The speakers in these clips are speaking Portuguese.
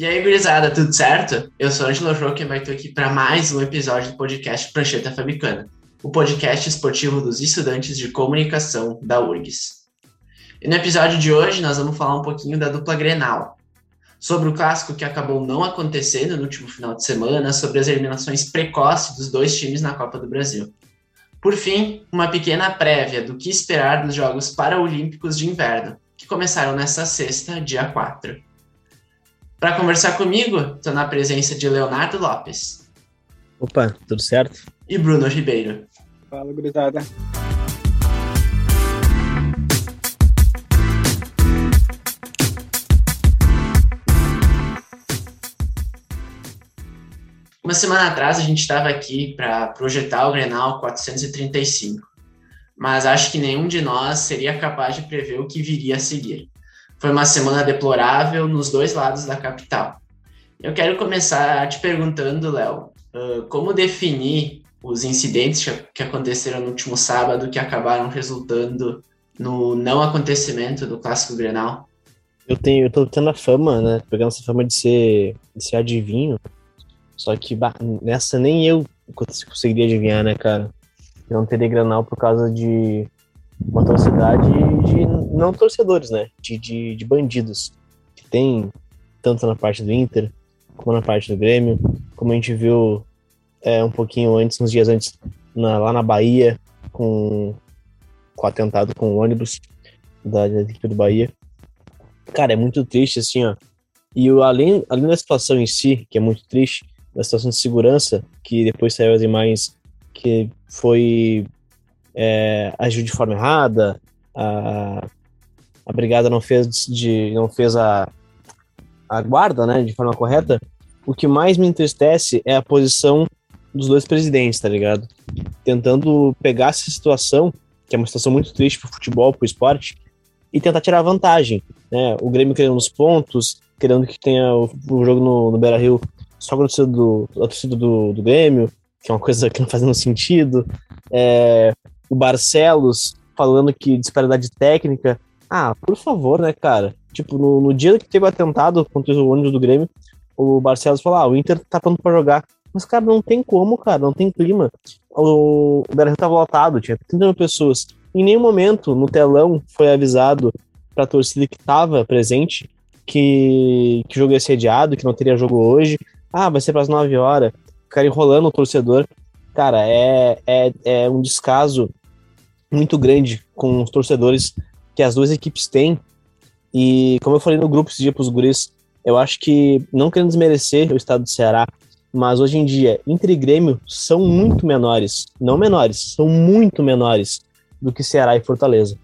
E aí, gurizada, tudo certo? Eu sou Angelo Roque e estar aqui para mais um episódio do podcast Prancheta Fabicana, o podcast esportivo dos estudantes de comunicação da URGS. E no episódio de hoje nós vamos falar um pouquinho da dupla Grenal, sobre o clássico que acabou não acontecendo no último final de semana, sobre as eliminações precoces dos dois times na Copa do Brasil. Por fim, uma pequena prévia do que esperar dos Jogos Paralímpicos de Inverno, que começaram nesta sexta, dia 4. Para conversar comigo, estou na presença de Leonardo Lopes. Opa, tudo certo? E Bruno Ribeiro. Fala, gurizada. Uma semana atrás a gente estava aqui para projetar o Grenal 435, mas acho que nenhum de nós seria capaz de prever o que viria a seguir. Foi uma semana deplorável nos dois lados da capital. Eu quero começar te perguntando, Léo, como definir os incidentes que aconteceram no último sábado que acabaram resultando no não acontecimento do Clássico Grenal? Eu tenho, eu tô tendo a fama, né? Pegando essa fama de ser, de ser adivinho. Só que bah, nessa nem eu conseguiria adivinhar, né, cara? Eu não teria Grenal por causa de uma torcedade de não torcedores, né? De, de, de, bandidos. Que tem tanto na parte do Inter, como na parte do Grêmio, como a gente viu é, um pouquinho antes, uns dias antes, na, lá na Bahia, com, com o atentado com o ônibus da, da equipe do Bahia. Cara, é muito triste, assim, ó. E o, além, além da situação em si, que é muito triste, da situação de segurança, que depois saiu as imagens que foi é, agiu de forma errada, a, a brigada não fez, de, não fez a, a guarda né, de forma correta, o que mais me entristece é a posição dos dois presidentes, tá ligado? Tentando pegar essa situação, que é uma situação muito triste pro futebol, pro esporte, e tentar tirar vantagem, né? O Grêmio querendo os pontos, querendo que tenha o, o jogo no, no Beira-Rio só com a torcida, do, a torcida do, do Grêmio, que é uma coisa que não faz nenhum sentido. É, o Barcelos falando que disparidade técnica. Ah, por favor, né, cara? Tipo, no, no dia que teve o atentado contra o ônibus do Grêmio, o Barcelos falou: ah, o Inter tá pronto pra jogar. Mas, cara, não tem como, cara, não tem clima. O, o Brasil tava lotado, tinha 30 mil pessoas. Em nenhum momento no telão foi avisado pra torcida que tava presente que, que o jogo ia ser adiado, que não teria jogo hoje. Ah, vai ser para as 9 horas. Cara enrolando o torcedor. Cara, é, é, é um descaso muito grande com os torcedores que as duas equipes têm. E como eu falei no grupo esse dia para os guris, eu acho que, não querendo desmerecer o estado do Ceará, mas hoje em dia, Inter e Grêmio são muito menores. Não menores, são muito menores do que Ceará e Fortaleza.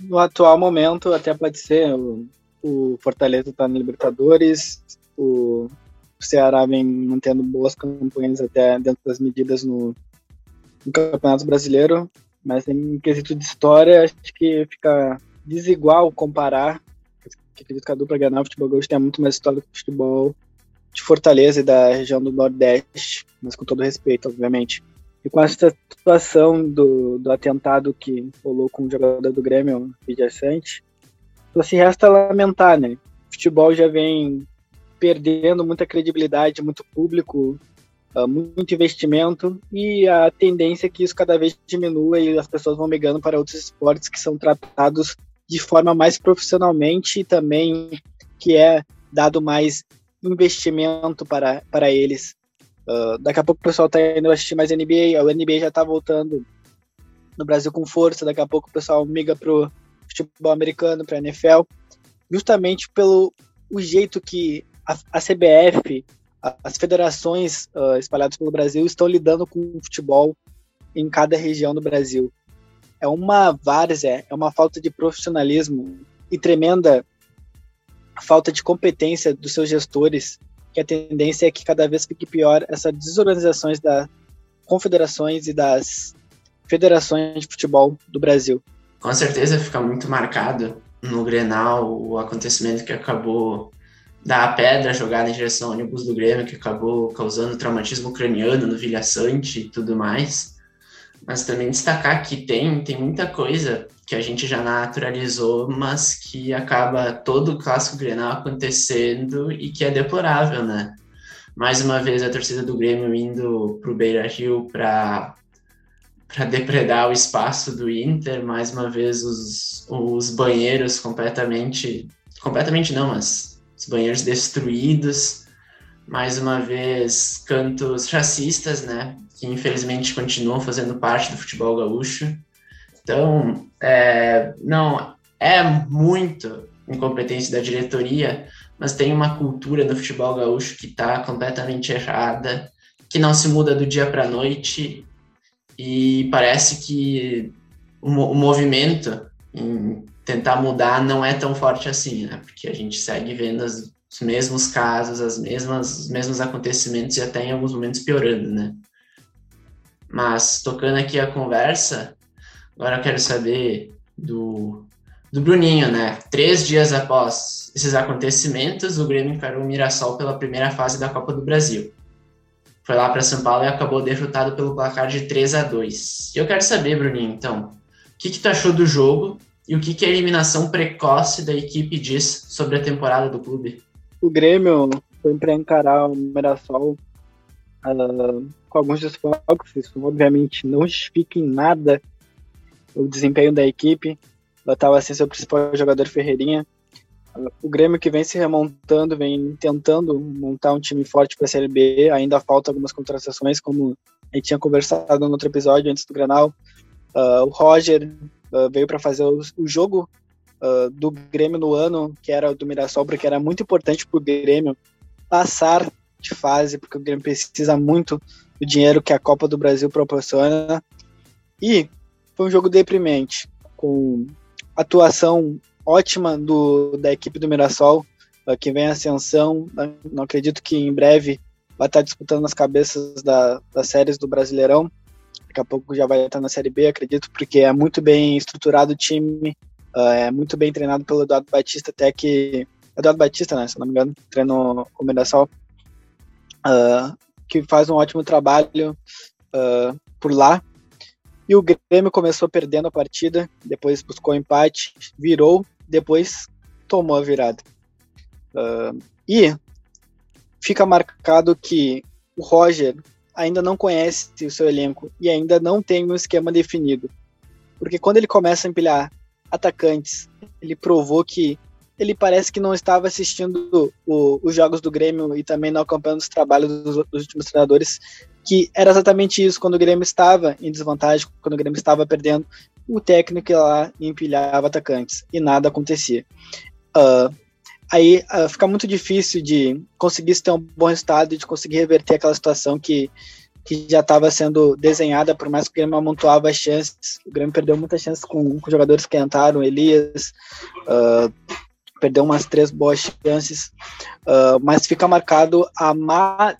No atual momento, até pode ser, o, o Fortaleza está na Libertadores, o o Ceará vem mantendo boas campanhas até dentro das medidas no, no Campeonato Brasileiro, mas em quesito de história, acho que fica desigual comparar. Acredito que a dupla Futebol Gaúcho tem muito mais história do futebol de Fortaleza e da região do Nordeste, mas com todo respeito, obviamente. E com essa situação do, do atentado que rolou com o jogador do Grêmio, Vidia Sante, só se resta lamentar, né? O futebol já vem perdendo muita credibilidade, muito público, muito investimento e a tendência é que isso cada vez diminua e as pessoas vão migrando para outros esportes que são tratados de forma mais profissionalmente e também que é dado mais investimento para, para eles. Uh, daqui a pouco o pessoal está indo assistir mais NBA, a NBA já está voltando no Brasil com força, daqui a pouco o pessoal migra para o futebol americano, para a NFL, justamente pelo o jeito que a, a CBF, as federações uh, espalhadas pelo Brasil estão lidando com o futebol em cada região do Brasil. É uma várzea, é uma falta de profissionalismo e tremenda falta de competência dos seus gestores, que a tendência é que cada vez fique pior essa desorganizações das confederações e das federações de futebol do Brasil. Com certeza fica muito marcado no Grenal o acontecimento que acabou da pedra jogada em direção ao ônibus do Grêmio, que acabou causando traumatismo craniano no Vilha Sante e tudo mais. Mas também destacar que tem, tem muita coisa que a gente já naturalizou, mas que acaba todo o clássico Grenal acontecendo e que é deplorável, né? Mais uma vez a torcida do Grêmio indo para o Beira Rio para para depredar o espaço do Inter, mais uma vez os, os banheiros completamente, completamente não, mas os banheiros destruídos, mais uma vez cantos racistas, né, que infelizmente continuam fazendo parte do futebol gaúcho. Então, é, não, é muito incompetência da diretoria, mas tem uma cultura no futebol gaúcho que está completamente errada, que não se muda do dia para a noite. E parece que o, o movimento em tentar mudar não é tão forte assim, né? Porque a gente segue vendo as, os mesmos casos, as mesmas, os mesmos acontecimentos e até em alguns momentos piorando, né? Mas tocando aqui a conversa, agora eu quero saber do, do Bruninho, né? Três dias após esses acontecimentos, o Grêmio encarou o Mirassol pela primeira fase da Copa do Brasil foi lá para São Paulo e acabou derrotado pelo placar de 3 a 2 E eu quero saber, Bruninho, então, o que, que tu achou do jogo e o que, que a eliminação precoce da equipe diz sobre a temporada do clube? O Grêmio foi para encarar o Mirassol uh, com alguns desfalques, isso obviamente não justifica em nada o desempenho da equipe. Ela estava sem seu principal jogador Ferreirinha, o Grêmio que vem se remontando, vem tentando montar um time forte para a Série B, ainda falta algumas contratações, como a gente tinha conversado no outro episódio antes do Granal. Uh, o Roger uh, veio para fazer o, o jogo uh, do Grêmio no ano, que era do Mirassol, porque era muito importante para o Grêmio passar de fase, porque o Grêmio precisa muito do dinheiro que a Copa do Brasil proporciona. E foi um jogo deprimente, com atuação ótima do, da equipe do Mirassol, uh, que vem ascensão. Não acredito que em breve vai estar disputando as cabeças da, das séries do Brasileirão. Daqui a pouco já vai estar na Série B, acredito, porque é muito bem estruturado o time, uh, é muito bem treinado pelo Eduardo Batista, até que. Eduardo Batista, né? Se não me engano, treinou o Mirassol, uh, que faz um ótimo trabalho uh, por lá. E o Grêmio começou perdendo a partida, depois buscou empate, virou depois tomou a virada. Uh, e fica marcado que o Roger ainda não conhece o seu elenco e ainda não tem um esquema definido. Porque quando ele começa a empilhar atacantes, ele provou que ele parece que não estava assistindo o, os jogos do Grêmio e também não acompanhando os trabalhos dos, dos, últimos treinadores, que era exatamente isso, quando o Grêmio estava em desvantagem, quando o Grêmio estava perdendo, o técnico ia lá e empilhava atacantes, e nada acontecia. Uh, aí uh, fica muito difícil de conseguir ter um bom resultado e de conseguir reverter aquela situação que, que já estava sendo desenhada, por mais que o Grêmio amontoava as chances. O Grêmio perdeu muitas chances com, com jogadores que entraram, Elias, uh, perdeu umas três boas chances, uh, mas fica marcado a má,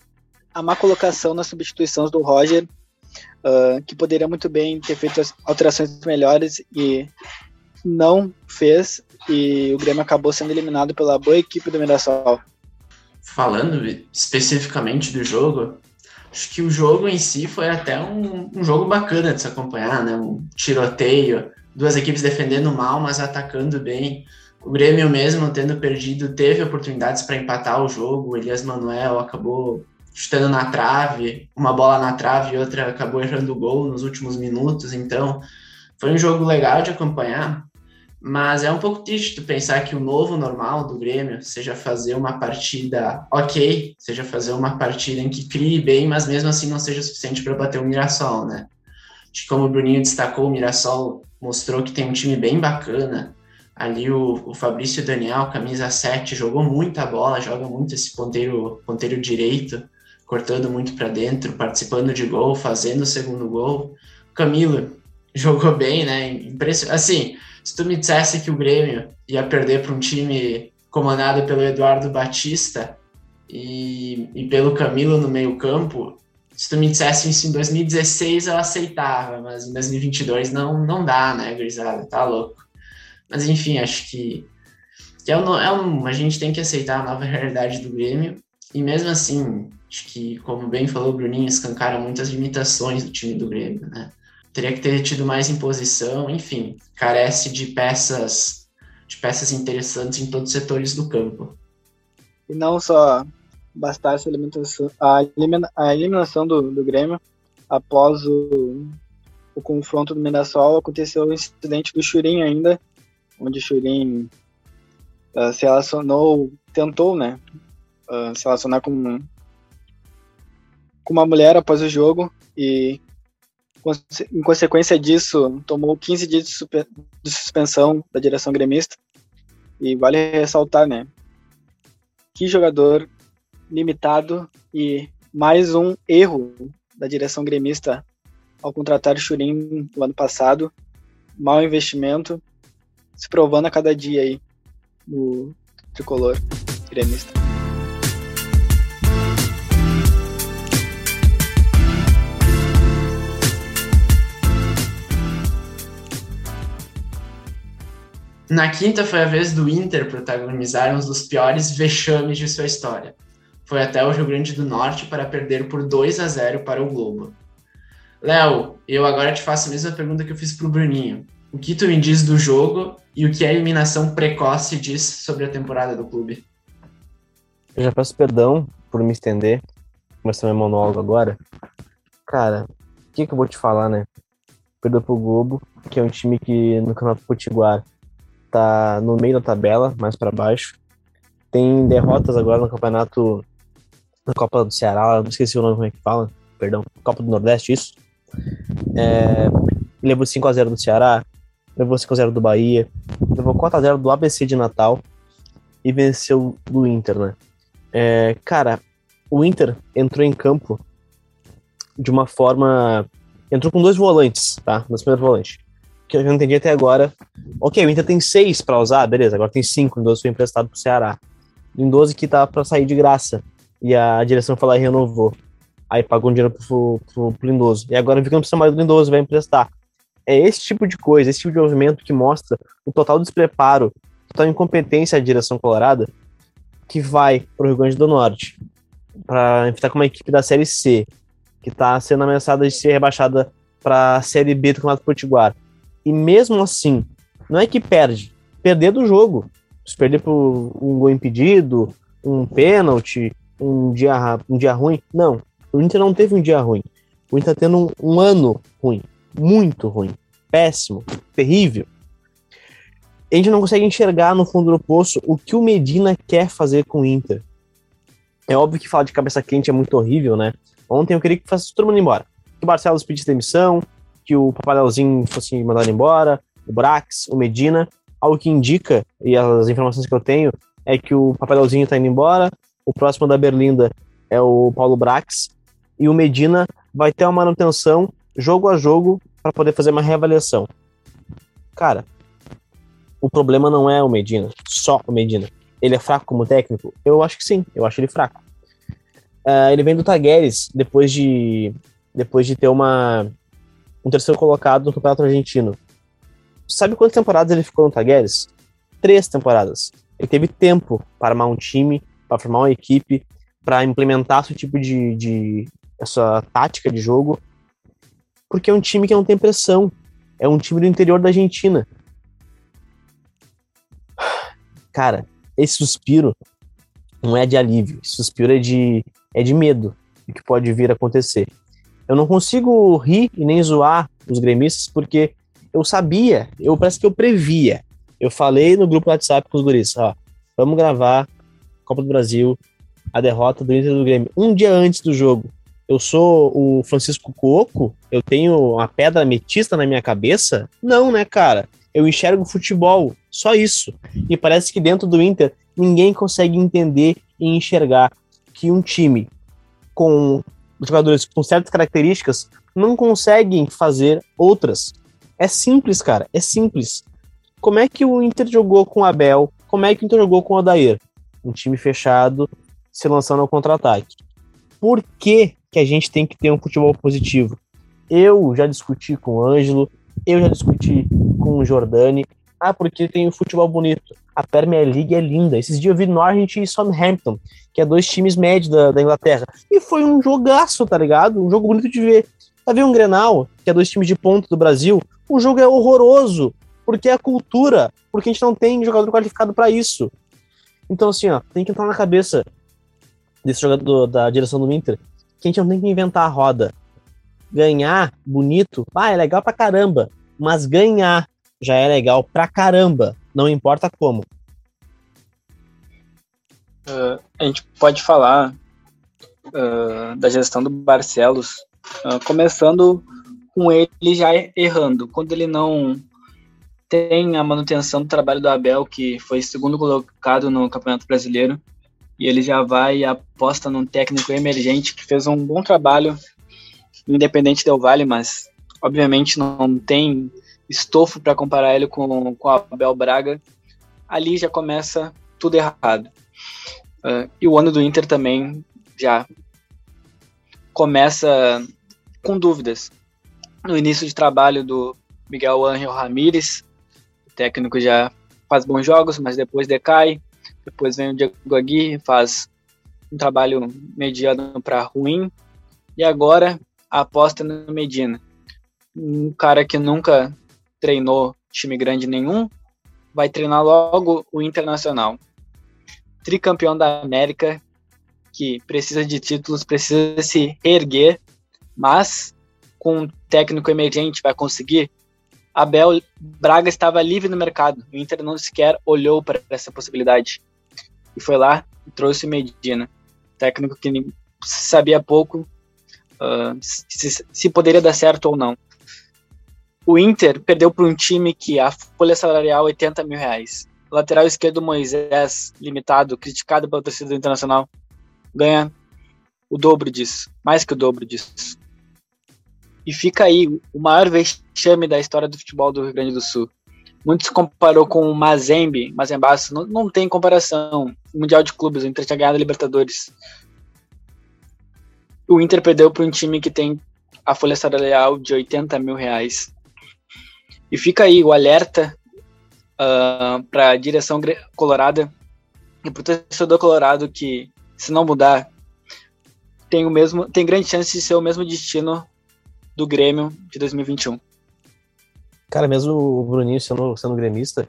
a má colocação nas substituições do Roger, que poderia muito bem ter feito alterações melhores e não fez, e o Grêmio acabou sendo eliminado pela boa equipe do Mirassol. Falando especificamente do jogo, acho que o jogo em si foi até um, um jogo bacana de se acompanhar, né? Um tiroteio, duas equipes defendendo mal, mas atacando bem. O Grêmio mesmo, tendo perdido, teve oportunidades para empatar o jogo. O Elias Manuel acabou chutando na trave, uma bola na trave e outra acabou errando o gol nos últimos minutos. Então, foi um jogo legal de acompanhar. Mas é um pouco triste pensar que o novo normal do Grêmio seja fazer uma partida ok, seja fazer uma partida em que crie bem, mas mesmo assim não seja suficiente para bater o Mirassol, né? Acho que como o Bruninho destacou, o Mirassol mostrou que tem um time bem bacana, Ali o, o Fabrício Daniel, camisa 7, jogou muita bola, joga muito esse ponteiro, ponteiro direito, cortando muito para dentro, participando de gol, fazendo o segundo gol. Camilo jogou bem, né? Impression... Assim, se tu me dissesse que o Grêmio ia perder para um time comandado pelo Eduardo Batista e, e pelo Camilo no meio-campo, se tu me dissesse isso em 2016 eu aceitava, mas em 2022 não, não dá, né, Grisada? Tá louco. Mas enfim, acho que, que é, um, é um, a gente tem que aceitar a nova realidade do Grêmio. E mesmo assim, acho que, como bem falou o Bruninho, escancaram muitas limitações do time do Grêmio, né? Teria que ter tido mais imposição, enfim, carece de peças de peças interessantes em todos os setores do campo. E não só bastasse a elimina, a eliminação do, do Grêmio após o, o confronto do Mirassol, aconteceu o incidente do Churin ainda, onde o Churin uh, se relacionou, tentou, né, uh, se relacionar com, com uma mulher após o jogo e em consequência disso, tomou 15 dias de, suspensão da direção gremista. E vale ressaltar, né? Que jogador limitado e mais um erro da direção gremista ao contratar o Churin no ano passado. Mau investimento, se provando a cada dia aí no tricolor gremista. Na quinta foi a vez do Inter protagonizar um dos piores vexames de sua história. Foi até o Rio Grande do Norte para perder por 2 a 0 para o Globo. Léo, eu agora te faço a mesma pergunta que eu fiz para o Bruninho. O que tu me diz do jogo e o que a eliminação precoce diz sobre a temporada do clube? Eu já peço perdão por me estender, começando meu monólogo agora. Cara, o que, que eu vou te falar, né? Perdeu pro Globo, que é um time que no Campeonato Potiguar tá no meio da tabela, mais para baixo. Tem derrotas agora no campeonato, na Copa do Ceará, não esqueci o nome como é que fala, perdão, Copa do Nordeste, isso. É, levou 5x0 do Ceará, levou 5x0 do Bahia, levou 4x0 do ABC de Natal e venceu do Inter, né? É, cara, o Inter entrou em campo de uma forma. Entrou com dois volantes, tá? Nos primeiros volantes que eu não entendi até agora. Ok, o Inter tem seis para usar, beleza, agora tem cinco, Lindoso foi emprestado pro Ceará. Lindoso que tá para sair de graça. E a direção falou e renovou. Aí pagou um dinheiro pro, pro, pro Lindoso. E agora viu que precisa mais do Lindoso, vai emprestar. É esse tipo de coisa, esse tipo de movimento que mostra o total despreparo, total incompetência da direção colorada, que vai pro Rio Grande do Norte para enfrentar com uma equipe da Série C, que tá sendo ameaçada de ser rebaixada para a Série B do Campeonato Potiguar e mesmo assim, não é que perde, perder do jogo. Se perder por um gol impedido, um pênalti, um dia, um dia ruim. Não, o Inter não teve um dia ruim. O Inter tá tendo um, um ano ruim, muito ruim, péssimo, terrível. A gente não consegue enxergar no fundo do poço o que o Medina quer fazer com o Inter. É óbvio que falar de cabeça quente é muito horrível, né? Ontem eu queria que fosse todo mundo embora. Que o Barcelos pedisse demissão, que o Papaléuzinho fosse mandado embora, o Brax, o Medina. Algo que indica, e as informações que eu tenho, é que o Papaléuzinho está indo embora, o próximo da Berlinda é o Paulo Brax, e o Medina vai ter uma manutenção jogo a jogo para poder fazer uma reavaliação. Cara, o problema não é o Medina, só o Medina. Ele é fraco como técnico? Eu acho que sim, eu acho ele fraco. Uh, ele vem do Tagueres depois de depois de ter uma um terceiro colocado no Campeonato Argentino. Sabe quantas temporadas ele ficou no Tagueres? Três temporadas. Ele teve tempo para armar um time, para formar uma equipe, para implementar seu tipo de, de essa tática de jogo, porque é um time que não tem pressão. É um time do interior da Argentina. Cara, esse suspiro não é de alívio, esse suspiro é de, é de medo do que pode vir a acontecer. Eu não consigo rir e nem zoar os gremistas porque eu sabia, eu parece que eu previa. Eu falei no grupo WhatsApp com os guris, ó, vamos gravar Copa do Brasil, a derrota do Inter do Grêmio, um dia antes do jogo. Eu sou o Francisco Coco, eu tenho uma pedra metista na minha cabeça? Não, né, cara? Eu enxergo futebol, só isso. E parece que dentro do Inter ninguém consegue entender e enxergar que um time com jogadores com certas características não conseguem fazer outras. É simples, cara, é simples. Como é que o Inter jogou com o Abel? Como é que o Inter jogou com o Odair? Um time fechado, se lançando ao contra-ataque. Por que, que a gente tem que ter um futebol positivo? Eu já discuti com o Ângelo, eu já discuti com o Jordani. Ah, porque tem o futebol bonito. A Premier League é linda. Esses dias eu vi Norwich e Southampton, que é dois times médios da, da Inglaterra. E foi um jogaço, tá ligado? Um jogo bonito de ver. Vai ver um Grenal, que é dois times de ponto do Brasil, o jogo é horroroso, porque é a cultura, porque a gente não tem jogador qualificado para isso. Então, assim, ó, tem que entrar na cabeça desse jogador da direção do Inter, que a gente não tem que inventar a roda. Ganhar, bonito, ah, é legal pra caramba, mas ganhar já é legal pra caramba, não importa como. Uh, a gente pode falar uh, da gestão do Barcelos, uh, começando com ele já errando. Quando ele não tem a manutenção do trabalho do Abel, que foi segundo colocado no Campeonato Brasileiro, e ele já vai e aposta num técnico emergente que fez um bom trabalho, independente do Vale, mas obviamente não tem estofo para comparar ele com, com Abel Braga. Ali já começa tudo errado. Uh, e o ano do Inter também já começa com dúvidas. No início de trabalho do Miguel Ángel Ramírez, o técnico já faz bons jogos, mas depois decai. Depois vem o Diego Aguirre, faz um trabalho mediano para ruim. E agora a aposta no Medina. Um cara que nunca treinou time grande nenhum, vai treinar logo o Internacional tricampeão da América, que precisa de títulos, precisa se erguer, mas com um técnico emergente vai conseguir. Abel Braga estava livre no mercado, o Inter não sequer olhou para essa possibilidade. E foi lá e trouxe Medina, técnico que sabia pouco uh, se, se poderia dar certo ou não. O Inter perdeu para um time que a folha salarial é 80 mil reais lateral esquerdo Moisés, limitado, criticado pela torcida internacional, ganha o dobro disso, mais que o dobro disso. E fica aí o maior vexame da história do futebol do Rio Grande do Sul. Muitos comparou com o Mazembe, Mazembaço, não, não tem comparação. O Mundial de Clubes, o Inter tinha ganhado a Libertadores. O Inter perdeu para um time que tem a folha salarial de 80 mil reais. E fica aí o alerta uh, ah, para a direção colorada e para o torcedor colorado que, se não mudar, tem o mesmo, tem grande chance de ser o mesmo destino do Grêmio de 2021. Cara, mesmo o Bruninho sendo, sendo gremista,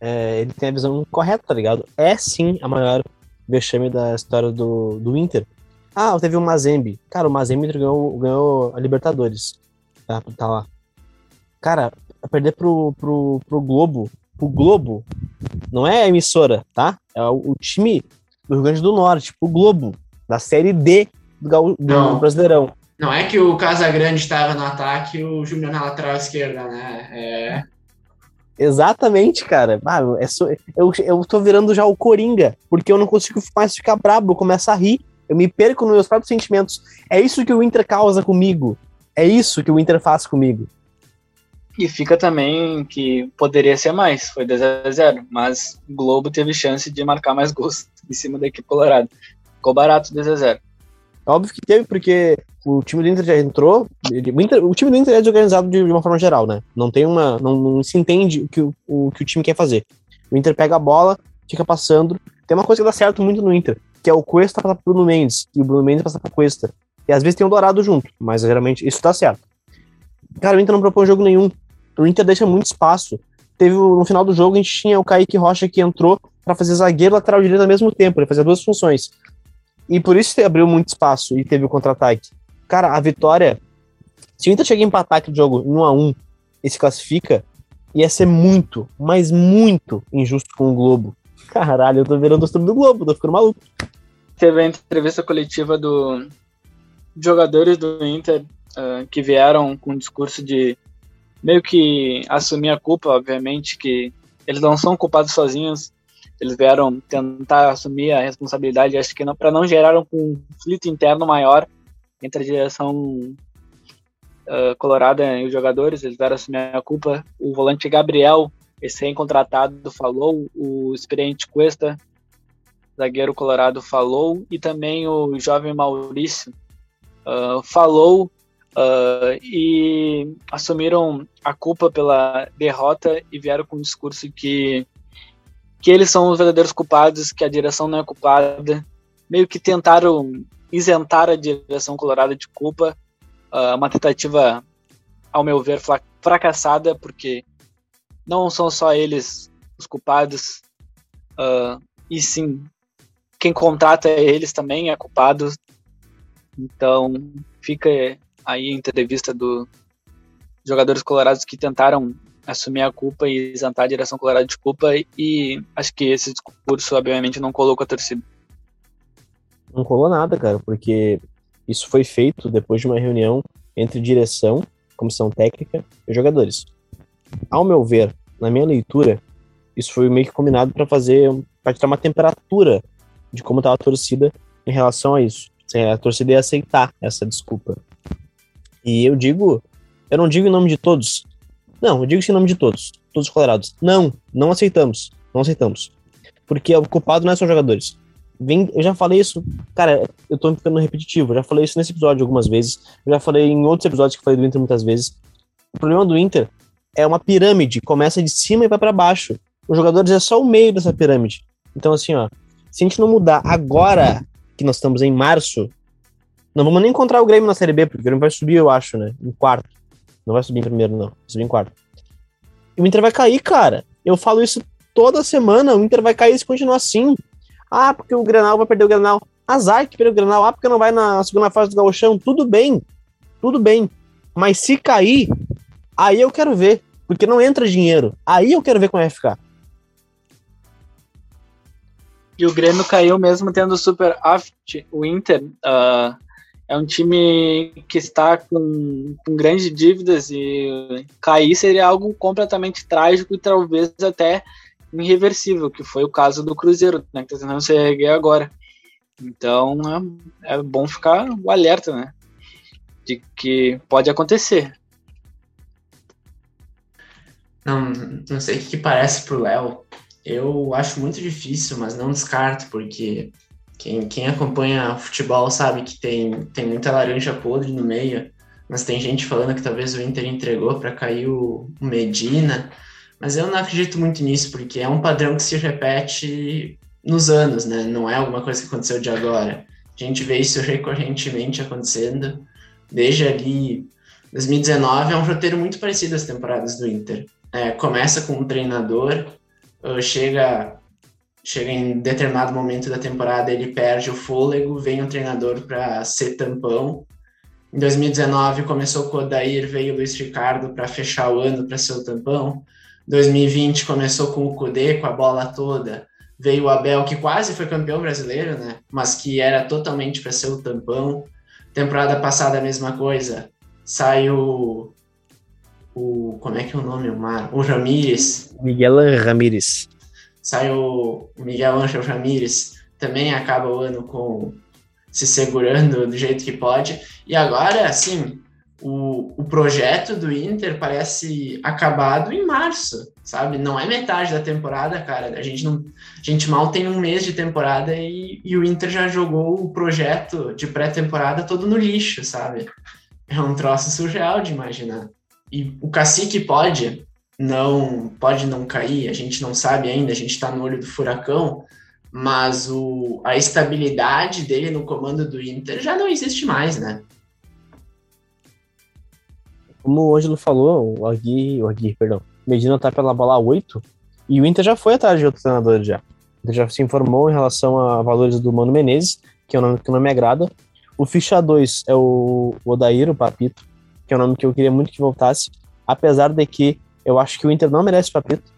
é, ele tem a visão correta, tá ligado? É sim a maior vexame da história do, do Inter. Ah, teve o Mazembe. Cara, o Mazembe ganhou, ganhou a Libertadores. Tá, tá lá. Cara, perder pro, pro, pro Globo o Globo. Não é a emissora, tá? É o, o time do Rio Grande do Norte, o Globo, da Série D do, do Brasileirão. Não é que o Casagrande estava no ataque e o Júnior na lateral esquerda, né? É... Exatamente, cara. Ah, é eu, eu tô virando já o Coringa, porque eu não consigo mais ficar brabo, eu começo a rir, eu me perco nos meus próprios sentimentos. É isso que o Inter causa comigo. É isso que o Inter faz comigo. E fica também que poderia ser mais, foi 2 a 0 mas o Globo teve chance de marcar mais gols em cima da equipe colorada. Ficou barato 2 a 0 Óbvio que teve, porque o time do Inter já entrou. O, Inter, o time do Inter é desorganizado de, de, uma forma geral, né? Não tem uma. Não, não se entende o que o, o que o time quer fazer. O Inter pega a bola, fica passando. Tem uma coisa que dá certo muito no Inter, que é o Cuesta passar pro Bruno Mendes, e o Bruno Mendes passar pro Cuesta. E às vezes tem o Dourado junto, mas geralmente isso dá certo. Cara, o Inter não propõe jogo nenhum o Inter deixa muito espaço. Teve no final do jogo a gente tinha o Kaique Rocha que entrou para fazer zagueiro lateral direito ao mesmo tempo, ele fazia duas funções. E por isso abriu muito espaço e teve o contra-ataque. Cara, a vitória, se o Inter chegar a empatar aquele jogo em 1 a 1 e se classifica, ia ser muito, mas muito injusto com o Globo. Caralho, eu tô virando o do Globo, tô ficando maluco. Teve a entrevista coletiva do jogadores do Inter uh, que vieram com um discurso de meio que assumir a culpa, obviamente, que eles não são culpados sozinhos, eles vieram tentar assumir a responsabilidade, acho que para não gerar um conflito interno maior entre a direção uh, colorada e os jogadores, eles vieram assumir a culpa. O volante Gabriel, esse recém-contratado, falou, o experiente Cuesta, zagueiro colorado, falou, e também o jovem Maurício uh, falou Uh, e assumiram a culpa pela derrota e vieram com um discurso que, que eles são os verdadeiros culpados, que a direção não é culpada. Meio que tentaram isentar a direção colorada de culpa, uh, uma tentativa, ao meu ver, fracassada, porque não são só eles os culpados, uh, e sim quem contrata eles também é culpado. Então fica aí entrevista dos jogadores colorados que tentaram assumir a culpa e isentar a direção colorada de culpa e acho que esse discurso obviamente não colocou a torcida. Não colou nada, cara, porque isso foi feito depois de uma reunião entre direção, comissão técnica e jogadores. Ao meu ver, na minha leitura, isso foi meio que combinado para fazer, para tirar uma temperatura de como estava a torcida em relação a isso. A torcida ia aceitar essa desculpa. E eu digo, eu não digo em nome de todos. Não, eu digo em nome de todos, todos os colorados. Não, não aceitamos, não aceitamos. Porque o culpado não é só jogadores. Vem, eu já falei isso, cara, eu tô ficando repetitivo, eu já falei isso nesse episódio algumas vezes, eu já falei em outros episódios que falei do Inter muitas vezes. O problema do Inter é uma pirâmide, começa de cima e vai para baixo. Os jogadores é só o meio dessa pirâmide. Então, assim, ó, se a gente não mudar agora, que nós estamos em março, não vamos nem encontrar o Grêmio na Série B, porque o Grêmio vai subir, eu acho, né? Em quarto. Não vai subir em primeiro, não. Vai subir em quarto. E o Inter vai cair, cara. Eu falo isso toda semana. O Inter vai cair se continuar assim. Ah, porque o Granal vai perder o Granal. Azar que perdeu o Granal. Ah, porque não vai na segunda fase do Gauchão. Tudo bem. Tudo bem. Mas se cair, aí eu quero ver. Porque não entra dinheiro. Aí eu quero ver como vai ficar. E o Grêmio caiu mesmo tendo super aft. O Inter uh, é um time que está com, com grandes dívidas e cair seria algo completamente trágico e talvez até irreversível, que foi o caso do Cruzeiro, né, que está tentando se erguer agora. Então é, é bom ficar alerta, né? De que pode acontecer. Não, não sei o que parece pro Léo, eu acho muito difícil, mas não descarto, porque quem, quem acompanha futebol sabe que tem, tem muita laranja podre no meio, mas tem gente falando que talvez o Inter entregou para cair o, Medina, mas eu não acredito muito nisso, porque é um padrão que se repete nos anos, né? Não é alguma coisa que aconteceu de agora. A gente vê isso recorrentemente acontecendo. Desde ali, 2019 é um roteiro muito parecido às temporadas do Inter. É, começa com um treinador uh, chega chega em determinado momento da temporada, ele perde o fôlego, vem um treinador para ser tampão. Em 2019 começou com o Odair, veio o Luiz Ricardo para fechar o ano para ser o tampão. 2020 começou com o Cudê, com a bola toda. Veio o Abel, que quase foi campeão brasileiro, né? Mas que era totalmente para ser o tampão. Temporada passada a mesma coisa. Saiu o. Como é que é o nome? O, Mar, o Ramírez. Miguel Ramírez. Sai o Miguel Angel Ramírez, também acaba o ano com se segurando do jeito que pode. E agora, assim, o, o projeto do Inter parece acabado em março, sabe? Não é metade da temporada, cara. A gente não, a gente mal tem um mês de temporada e, e o Inter já jogou o projeto de pré-temporada todo no lixo, sabe? É um troço surreal de imaginar. E o cacique pode não pode não cair, a gente não sabe ainda, a gente está no olho do furacão, mas o, a estabilidade dele no comando do Inter já não existe mais, né? Como o Ângelo falou, o Agui, o Agui, perdão, Medina tá pela bola 8 e o Inter já foi atrás de outro treinador já. O Inter já se informou em relação a valores do Mano Menezes, que é um nome que não me agrada. O ficha 2 é o Odair, o Papito, que é um nome que eu queria muito que voltasse, apesar de que eu acho que o Inter não merece papito,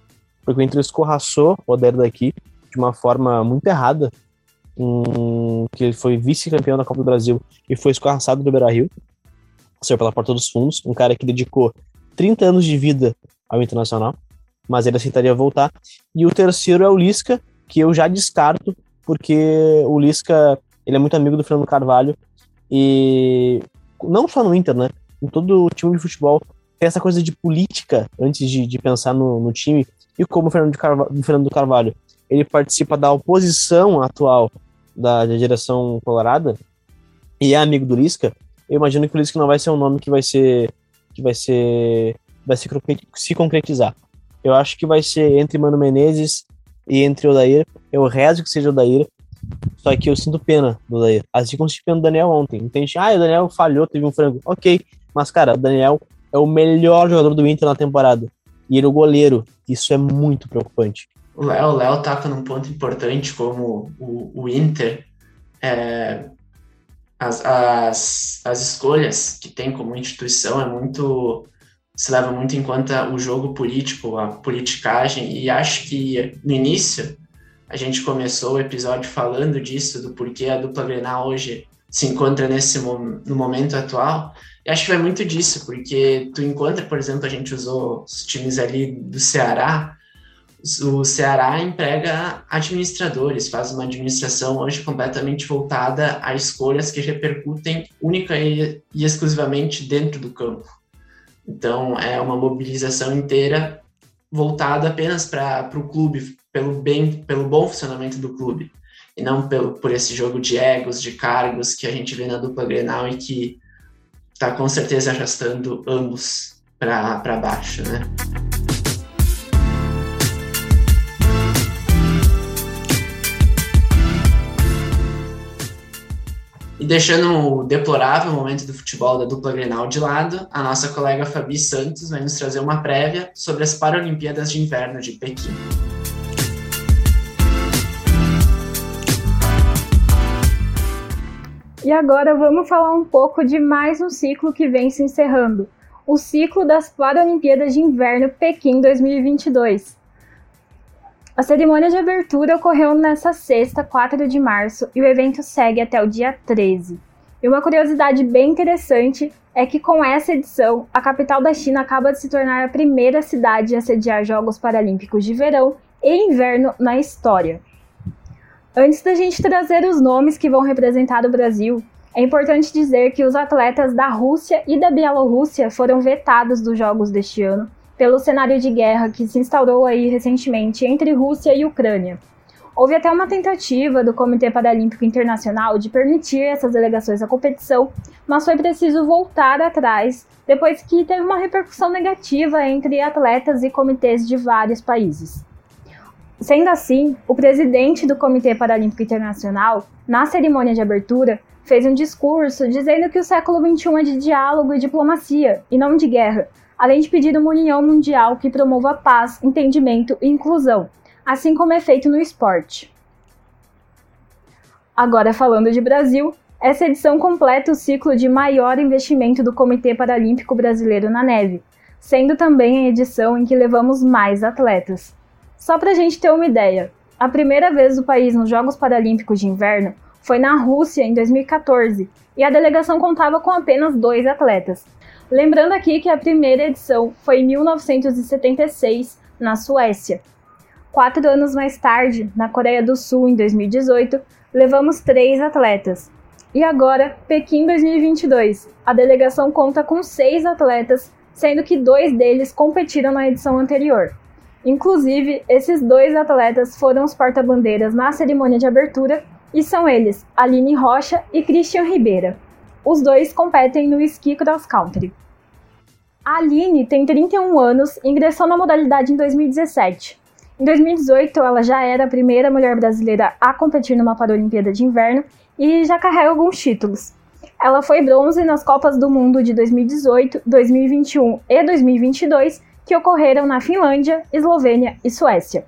porque o Inter escorraçou o Odair daqui de uma forma muito errada, que ele foi vice-campeão da Copa do Brasil e foi escorraçado do Beira-Rio, saiu pela porta dos fundos, um cara que dedicou 30 anos de vida ao Internacional, mas ele aceitaria voltar. E o terceiro é o Lisca, que eu já descarto, porque o Lisca ele é muito amigo do Fernando Carvalho e não só no Inter, né? Em todo o time de futebol tem essa coisa de política antes de, de pensar no, no, time. E como o Fernando, Carvalho, o Fernando Carvalho ele participa da oposição atual da, da direção colorada e é amigo do Lisca, eu imagino que o Lisca não vai ser um nome que vai ser que vai ser vai se, se concretizar. Eu acho que vai ser entre Mano Menezes e entre Odair. Eu rezo que seja Odair. Só que eu sinto pena do Daí. Assim como senti pena do Daniel ontem. Entende? Ah, o Daniel falhou, teve um frango. Ok. Mas, cara, o Daniel é o melhor jogador do Inter na temporada. E ele é o goleiro. Isso é muito preocupante. O Léo, Léo toca num ponto importante como o, o Inter. É, as, as, as escolhas que tem como instituição é muito se leva muito em conta o jogo político, a politicagem, e acho que no início a gente começou o episódio falando disso, do porquê a dupla Grenal hoje se encontra nesse no momento atual. Acho que vai muito disso, porque tu encontra, por exemplo, a gente usou os times ali do Ceará, o Ceará emprega administradores, faz uma administração hoje completamente voltada a escolhas que repercutem única e, e exclusivamente dentro do campo. Então, é uma mobilização inteira voltada apenas para o clube, pelo bem, pelo bom funcionamento do clube, e não pelo, por esse jogo de egos, de cargos que a gente vê na dupla Grenal e que está com certeza arrastando ambos para baixo, né? E deixando o deplorável momento do futebol da dupla Grenal de lado, a nossa colega Fabi Santos vai nos trazer uma prévia sobre as Paralimpíadas de Inverno de Pequim. E agora vamos falar um pouco de mais um ciclo que vem se encerrando, o ciclo das Paralimpíadas de Inverno Pequim 2022. A cerimônia de abertura ocorreu nesta sexta, 4 de março, e o evento segue até o dia 13. E uma curiosidade bem interessante é que com essa edição, a capital da China acaba de se tornar a primeira cidade a sediar Jogos Paralímpicos de Verão e Inverno na história. Antes da gente trazer os nomes que vão representar o Brasil, é importante dizer que os atletas da Rússia e da Bielorrússia foram vetados dos Jogos deste ano pelo cenário de guerra que se instaurou aí recentemente entre Rússia e Ucrânia. Houve até uma tentativa do Comitê Paralímpico Internacional de permitir essas delegações à competição, mas foi preciso voltar atrás depois que teve uma repercussão negativa entre atletas e comitês de vários países. Sendo assim, o presidente do Comitê Paralímpico Internacional, na cerimônia de abertura, fez um discurso dizendo que o século XXI é de diálogo e diplomacia, e não de guerra, além de pedir uma união mundial que promova paz, entendimento e inclusão, assim como é feito no esporte. Agora, falando de Brasil, essa edição completa o ciclo de maior investimento do Comitê Paralímpico Brasileiro na neve, sendo também a edição em que levamos mais atletas. Só para a gente ter uma ideia, a primeira vez do país nos Jogos Paralímpicos de Inverno foi na Rússia em 2014 e a delegação contava com apenas dois atletas. Lembrando aqui que a primeira edição foi em 1976, na Suécia. Quatro anos mais tarde, na Coreia do Sul, em 2018, levamos três atletas. E agora, Pequim 2022, a delegação conta com seis atletas, sendo que dois deles competiram na edição anterior. Inclusive, esses dois atletas foram os porta-bandeiras na cerimônia de abertura e são eles Aline Rocha e Christian Ribeira. Os dois competem no ski cross country. A Aline tem 31 anos e ingressou na modalidade em 2017. Em 2018, ela já era a primeira mulher brasileira a competir numa Paralimpíada de Inverno e já carrega alguns títulos. Ela foi bronze nas Copas do Mundo de 2018, 2021 e 2022 que ocorreram na Finlândia, Eslovênia e Suécia.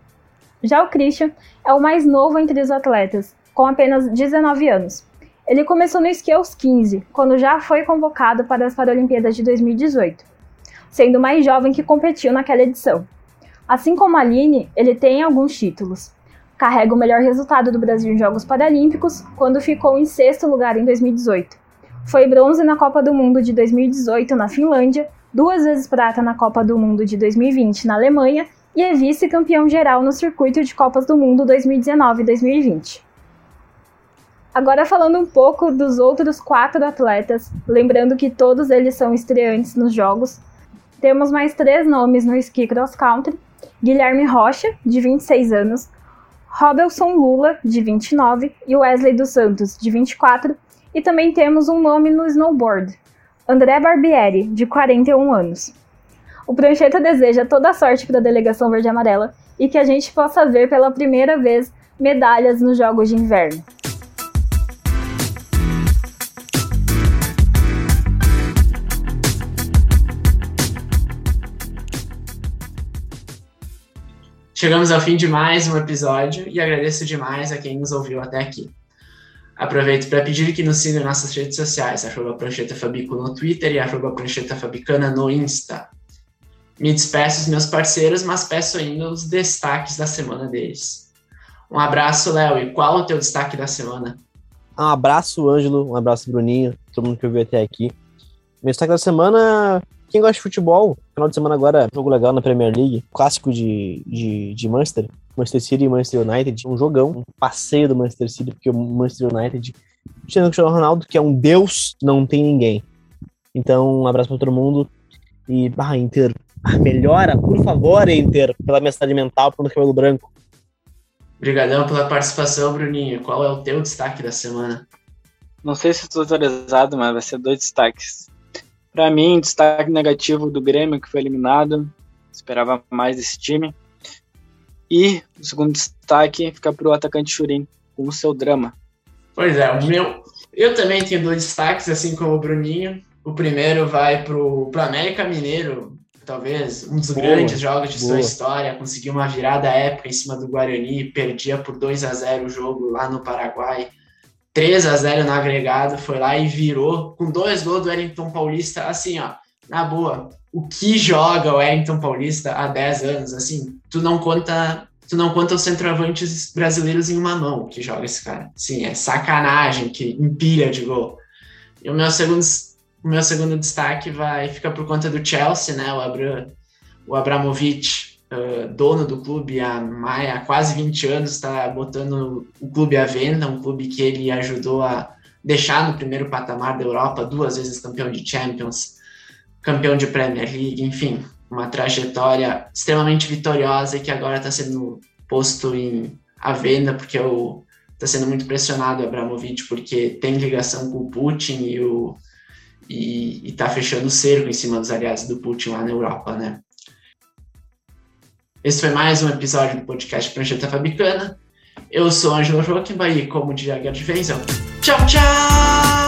Já o Christian é o mais novo entre os atletas, com apenas 19 anos. Ele começou no esqui aos 15, quando já foi convocado para as Paralimpíadas de 2018, sendo o mais jovem que competiu naquela edição. Assim como a Aline, ele tem alguns títulos. Carrega o melhor resultado do Brasil em Jogos Paralímpicos, quando ficou em sexto lugar em 2018. Foi bronze na Copa do Mundo de 2018 na Finlândia duas vezes prata na Copa do Mundo de 2020 na Alemanha e é vice-campeão geral no circuito de Copas do Mundo 2019 e 2020. Agora falando um pouco dos outros quatro atletas, lembrando que todos eles são estreantes nos jogos, temos mais três nomes no ski cross country: Guilherme Rocha, de 26 anos, Robelson Lula, de 29, e Wesley dos Santos, de 24, e também temos um nome no snowboard, André Barbieri, de 41 anos. O Prancheta deseja toda a sorte para a delegação verde-amarela e que a gente possa ver pela primeira vez medalhas nos Jogos de Inverno. Chegamos ao fim de mais um episódio e agradeço demais a quem nos ouviu até aqui. Aproveito para pedir que nos sigam em nossas redes sociais, arroba Prancheta Fabico no Twitter e arroba Prancheta Fabicana no Insta. Me despeço dos meus parceiros, mas peço ainda os destaques da semana deles. Um abraço, Léo, e qual o teu destaque da semana? Um abraço, Ângelo, um abraço, Bruninho, todo mundo que ouviu até aqui. Meu destaque da semana, quem gosta de futebol, final de semana agora, jogo legal na Premier League, clássico de, de, de Manchester, Manchester City e Manchester United, um jogão, um passeio do Manchester City, porque o Manchester United, tirando o Cristiano Ronaldo, que é um deus, não tem ninguém. Então, um abraço para todo mundo. E, ah, Inter, melhora, por favor, Inter, pela minha cidade mental, pelo cabelo branco. Obrigadão pela participação, Bruninho. Qual é o teu destaque da semana? Não sei se estou atualizado, mas vai ser dois destaques. Para mim, destaque negativo do Grêmio, que foi eliminado. Esperava mais desse time. E o segundo destaque fica para o atacante Churin, com o seu drama. Pois é, o meu. Eu também tenho dois destaques, assim como o Bruninho. O primeiro vai para o América Mineiro, talvez um dos boa, grandes jogos de boa. sua história. Conseguiu uma virada épica em cima do Guarani, perdia por 2 a 0 o jogo lá no Paraguai. 3 a 0 no agregado, foi lá e virou com dois gols do Wellington Paulista, assim, ó, na boa. O que joga o Wellington Paulista há 10 anos, assim, tu não conta, tu não conta os centroavantes brasileiros em uma mão que joga esse cara. Sim, é sacanagem que empilha de gol. E o meu segundo o meu segundo destaque vai ficar por conta do Chelsea, né? O, Abra, o Abramovich, uh, dono do clube há, há quase 20 anos, está botando o clube à venda, um clube que ele ajudou a deixar no primeiro patamar da Europa, duas vezes campeão de Champions, campeão de Premier League, enfim, uma trajetória extremamente vitoriosa e que agora está sendo posto em à venda porque está sendo muito pressionado o Abramovich porque tem ligação com o Putin e o e está fechando o cerco em cima dos aliados do Putin lá na Europa, né? Esse foi mais um episódio do podcast Prancheta Fabricana. Eu sou Ângelo Joaquim Bahia, como diria Gerd Wenzel. Tchau, tchau!